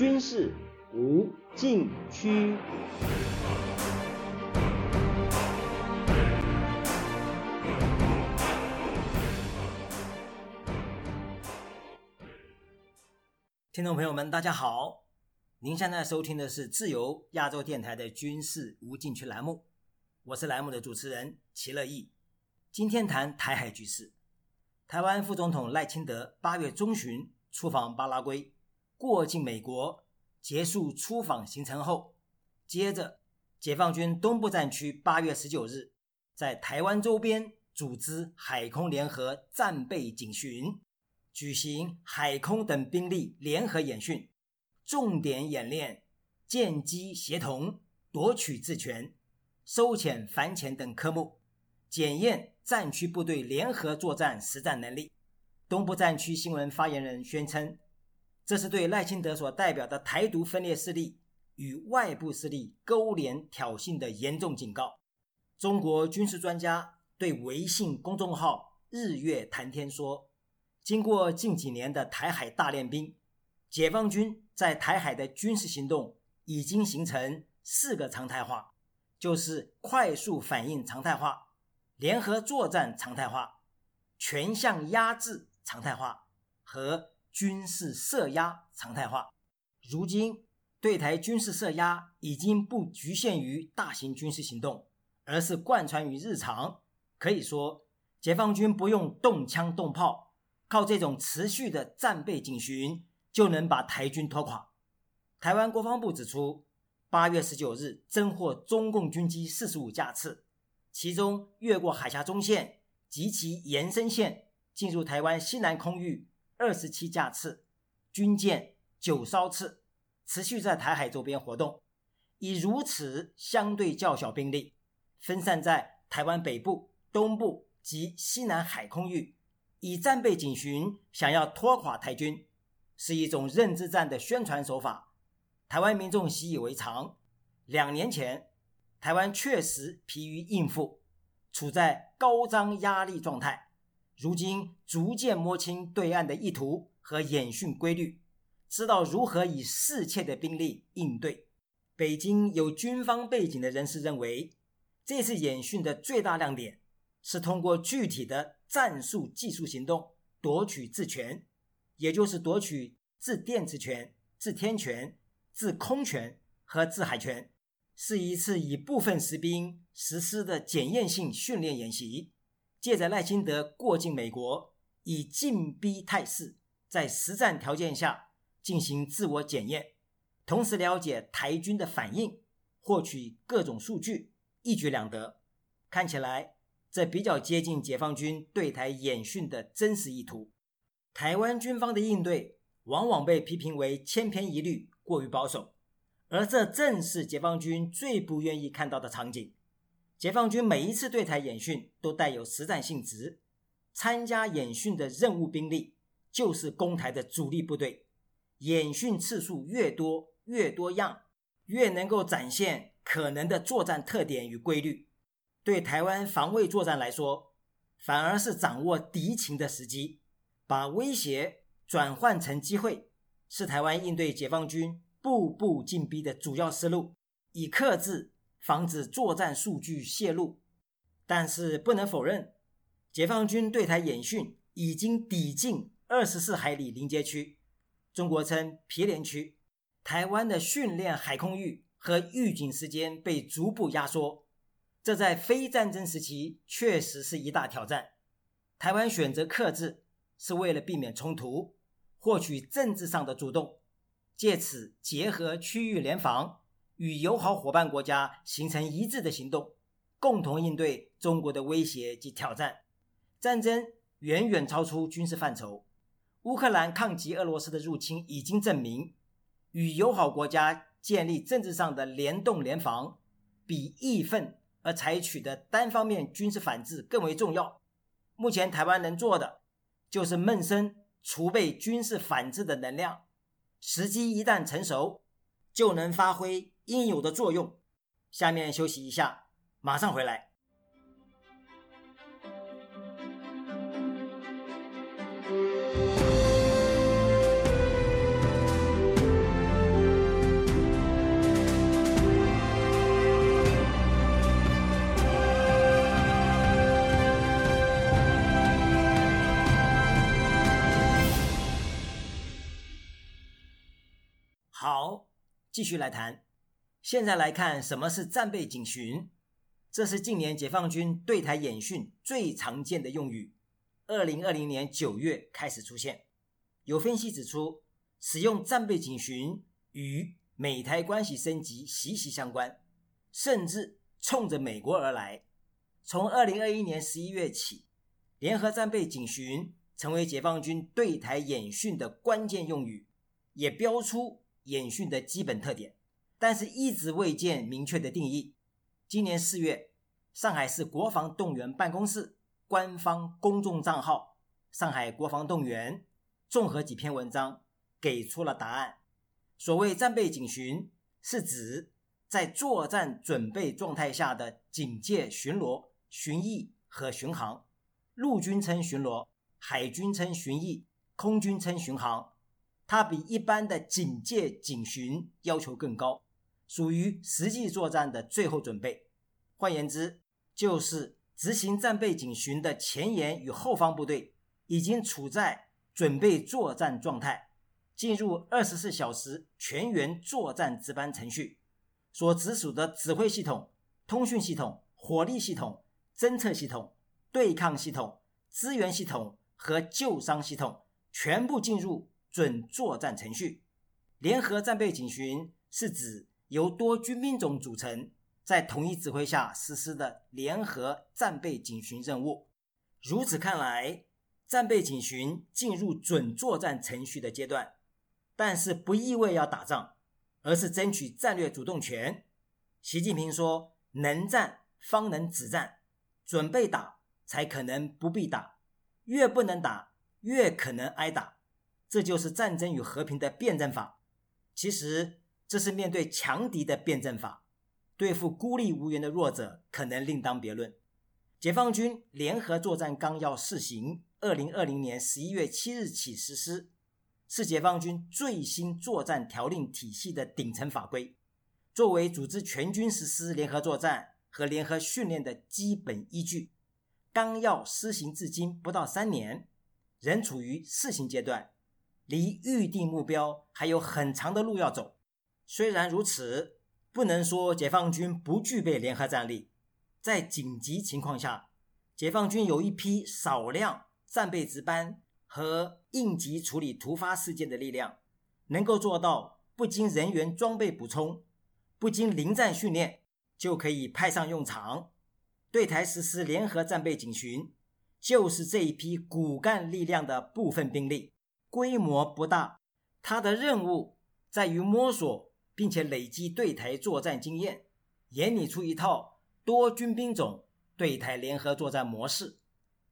军事无禁区。听众朋友们，大家好！您现在收听的是自由亚洲电台的军事无禁区栏目，我是栏目的主持人齐乐意。今天谈台海局势。台湾副总统赖清德八月中旬出访巴拉圭，过境美国，结束出访行程后，接着解放军东部战区八月十九日在台湾周边组织海空联合战备警巡。举行海空等兵力联合演训，重点演练舰机协同、夺取制权、收潜反潜等科目，检验战区部队联合作战实战能力。东部战区新闻发言人宣称，这是对赖清德所代表的台独分裂势力与外部势力勾连挑衅的严重警告。中国军事专家对微信公众号“日月谈天”说。经过近几年的台海大练兵，解放军在台海的军事行动已经形成四个常态化，就是快速反应常态化、联合作战常态化、全向压制常态化和军事设压常态化。如今对台军事设压已经不局限于大型军事行动，而是贯穿于日常。可以说，解放军不用动枪动炮。靠这种持续的战备警巡，就能把台军拖垮。台湾国防部指出，八月十九日侦获中共军机四十五架次，其中越过海峡中线及其延伸线进入台湾西南空域二十七架次，军舰九艘次，持续在台海周边活动。以如此相对较小兵力，分散在台湾北部、东部及西南海空域。以战备警巡想要拖垮台军，是一种认知战的宣传手法。台湾民众习以为常。两年前，台湾确实疲于应付，处在高张压力状态。如今逐渐摸清对岸的意图和演训规律，知道如何以适切的兵力应对。北京有军方背景的人士认为，这次演训的最大亮点是通过具体的。战术技术行动夺取制权，也就是夺取制电磁权、制天权、制空权和制海权，是一次以部分实兵实施的检验性训练演习。借着赖清德过境美国，以进逼态势，在实战条件下进行自我检验，同时了解台军的反应，获取各种数据，一举两得。看起来。这比较接近解放军对台演训的真实意图。台湾军方的应对往往被批评为千篇一律、过于保守，而这正是解放军最不愿意看到的场景。解放军每一次对台演训都带有实战性质，参加演训的任务兵力就是攻台的主力部队。演训次数越多、越多样，越能够展现可能的作战特点与规律。对台湾防卫作战来说，反而是掌握敌情的时机，把威胁转换成机会，是台湾应对解放军步步进逼的主要思路，以克制、防止作战数据泄露。但是不能否认，解放军对台演训已经抵近二十四海里临界区，中国称毗连区，台湾的训练海空域和预警时间被逐步压缩。这在非战争时期确实是一大挑战。台湾选择克制，是为了避免冲突，获取政治上的主动，借此结合区域联防，与友好伙伴国家形成一致的行动，共同应对中国的威胁及挑战。战争远远超出军事范畴，乌克兰抗击俄罗斯的入侵已经证明，与友好国家建立政治上的联动联防，比义愤。而采取的单方面军事反制更为重要。目前台湾能做的，就是闷声储备军事反制的能量，时机一旦成熟，就能发挥应有的作用。下面休息一下马上回来。好继续来谈。现在来看什么是战备警巡，这是近年解放军对台演训最常见的用语。二零二零年九月开始出现。有分析指出，使用战备警巡与美台关系升级息息相关，甚至冲着美国而来。从二零二一年十一月起，联合战备警巡成为解放军对台演训的关键用语，也标出演训的基本特点，但是一直未见明确的定义。今年四月，上海市国防动员办公室官方公众账号“上海国防动员”综合几篇文章，给出了答案。所谓战备警巡，是指在作战准备状态下的警戒巡逻。巡弋和巡航，陆军称巡逻，海军称巡弋，空军称巡航。它比一般的警戒警巡要求更高，属于实际作战的最后准备。换言之，就是执行战备警巡的前沿与后方部队已经处在准备作战状态，进入二十四小时全员作战值班程序，所直属的指挥系统、通讯系统、火力系统。侦测系统、对抗系统、支援系统和救伤系统全部进入准作战程序。联合战备警巡是指由多军兵种组成，在统一指挥下实施的联合战备警巡任务。如此看来，战备警巡进入准作战程序的阶段，但是不意味要打仗，而是争取战略主动权。习近平说：“能战方能止战。”准备打才可能不必打，越不能打越可能挨打，这就是战争与和平的辩证法。其实这是面对强敌的辩证法，对付孤立无援的弱者可能另当别论。解放军联合作战纲要试行，二零二零年十一月七日起实施，是解放军最新作战条令体系的顶层法规，作为组织全军实施联合作战。和联合训练的基本依据，纲要施行至今不到三年，仍处于试行阶段，离预定目标还有很长的路要走。虽然如此，不能说解放军不具备联合战力。在紧急情况下，解放军有一批少量战备值班和应急处理突发事件的力量，能够做到不经人员装备补充，不经临战训练。就可以派上用场，对台实施联合战备警巡，就是这一批骨干力量的部分兵力，规模不大。他的任务在于摸索并且累积对台作战经验，研拟出一套多军兵种对台联合作战模式，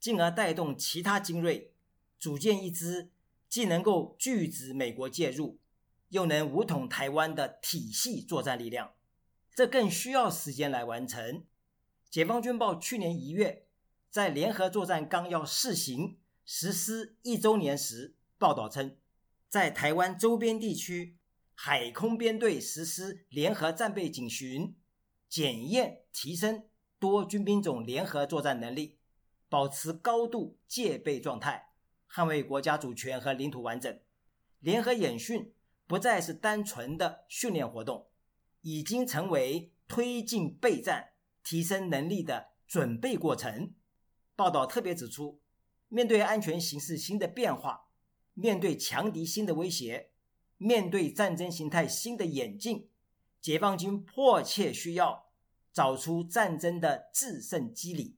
进而带动其他精锐，组建一支既能够拒止美国介入，又能武统台湾的体系作战力量。这更需要时间来完成。解放军报去年一月在联合作战纲要试行实施一周年时报道称，在台湾周边地区海空编队实施联合战备警巡，检验提升多军兵种联合作战能力，保持高度戒备状态，捍卫国家主权和领土完整。联合演训不再是单纯的训练活动。已经成为推进备战、提升能力的准备过程。报道特别指出，面对安全形势新的变化，面对强敌新的威胁，面对战争形态新的演进，解放军迫切需要找出战争的制胜机理，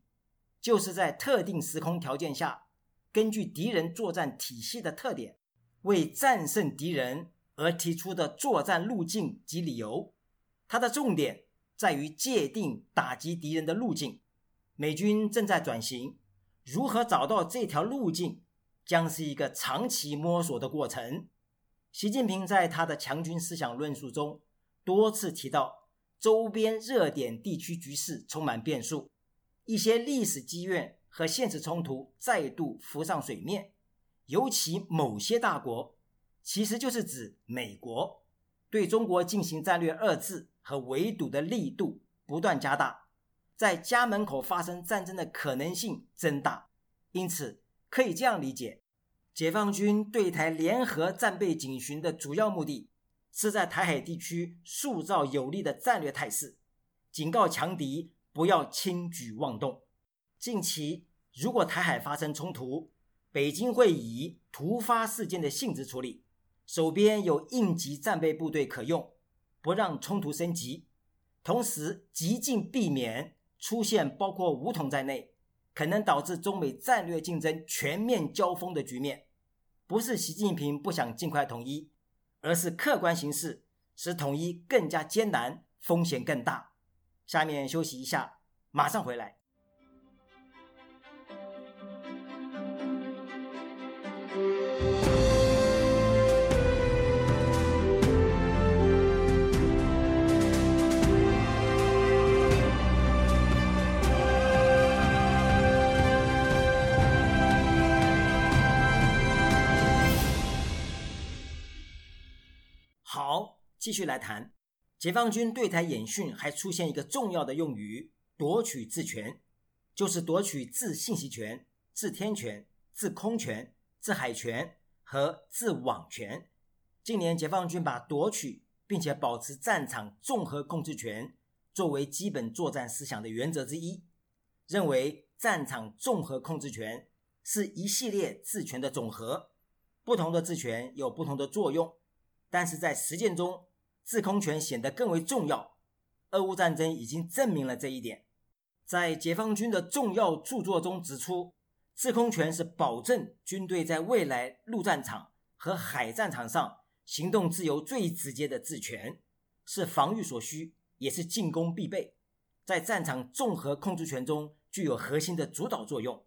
就是在特定时空条件下，根据敌人作战体系的特点，为战胜敌人而提出的作战路径及理由。它的重点在于界定打击敌人的路径，美军正在转型，如何找到这条路径，将是一个长期摸索的过程。习近平在他的强军思想论述中多次提到，周边热点地区局势充满变数，一些历史积怨和现实冲突再度浮上水面，尤其某些大国，其实就是指美国，对中国进行战略遏制。和围堵的力度不断加大，在家门口发生战争的可能性增大，因此可以这样理解：解放军对台联合战备警巡的主要目的，是在台海地区塑造有利的战略态势，警告强敌不要轻举妄动。近期如果台海发生冲突，北京会以突发事件的性质处理，手边有应急战备部队可用，不让冲突升级，同时极尽避免出现包括武统在内，可能导致中美战略竞争全面交锋的局面。不是习近平不想尽快统一，而是客观形势使统一更加艰难，风险更大。下面休息一下，马上回来。继续来谈，解放军对台演训还出现一个重要的用语——夺取自权，就是夺取自信息权、自天权、自空权、自海权和自网权。近年，解放军把夺取并且保持战场综合控制权作为基本作战思想的原则之一，认为战场综合控制权是一系列治权的总和，不同的治权有不同的作用。但是在实践中，制空权显得更为重要。俄乌战争已经证明了这一点。在解放军的重要著作中指出，制空权是保证军队在未来陆战场和海战场上行动自由最直接的制权，是防御所需，也是进攻必备。在战场综合控制权中具有核心的主导作用。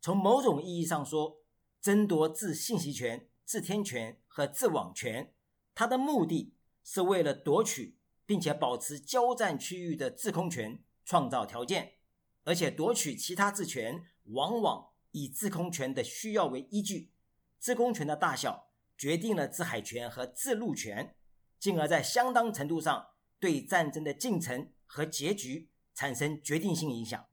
从某种意义上说，争夺制信息权、制天权和制网权。它的目的是为了夺取并且保持交战区域的制空权创造条件，而且夺取其他制权往往以制空权的需要为依据，制空权的大小决定了制海权和制陆权，进而，在相当程度上对战争的进程和结局产生决定性影响。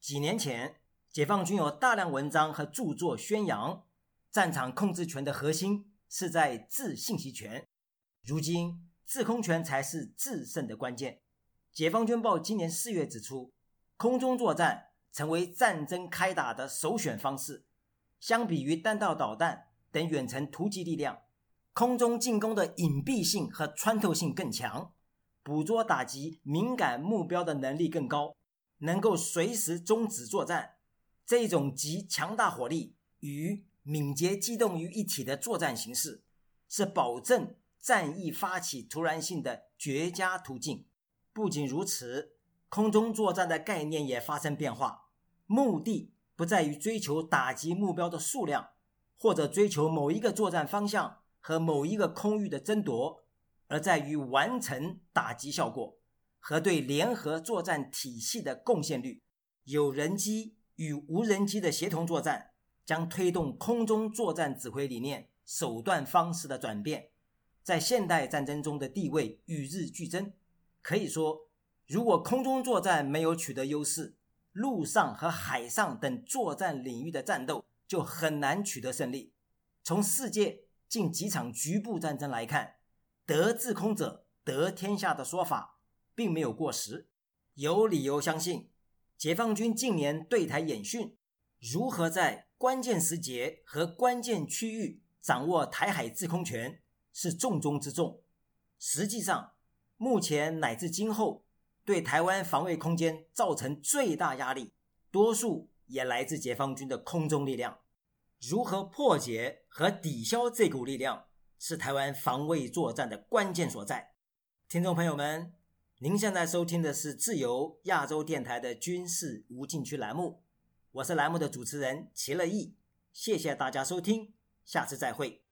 几年前，解放军有大量文章和著作宣扬，战场控制权的核心是在制信息权。如今，制空权才是制胜的关键。解放军报今年四月指出，空中作战成为战争开打的首选方式。相比于弹道导弹等远程突击力量，空中进攻的隐蔽性和穿透性更强，捕捉打击敏感目标的能力更高，能够随时终止作战。这种集强大火力与敏捷机动于一体的作战形式，是保证。战役发起突然性的绝佳途径。不仅如此，空中作战的概念也发生变化，目的不在于追求打击目标的数量，或者追求某一个作战方向和某一个空域的争夺，而在于完成打击效果和对联合作战体系的贡献率。有人机与无人机的协同作战，将推动空中作战指挥理念、手段方式的转变。在现代战争中的地位与日俱增。可以说，如果空中作战没有取得优势，陆上和海上等作战领域的战斗就很难取得胜利。从世界近几场局部战争来看，“得制空者得天下”的说法并没有过时。有理由相信，解放军近年对台演训，如何在关键时节和关键区域掌握台海制空权。是重中之重。实际上，目前乃至今后，对台湾防卫空间造成最大压力，多数也来自解放军的空中力量。如何破解和抵消这股力量，是台湾防卫作战的关键所在。听众朋友们，您现在收听的是自由亚洲电台的军事无禁区栏目，我是栏目的主持人齐乐意。谢谢大家收听，下次再会。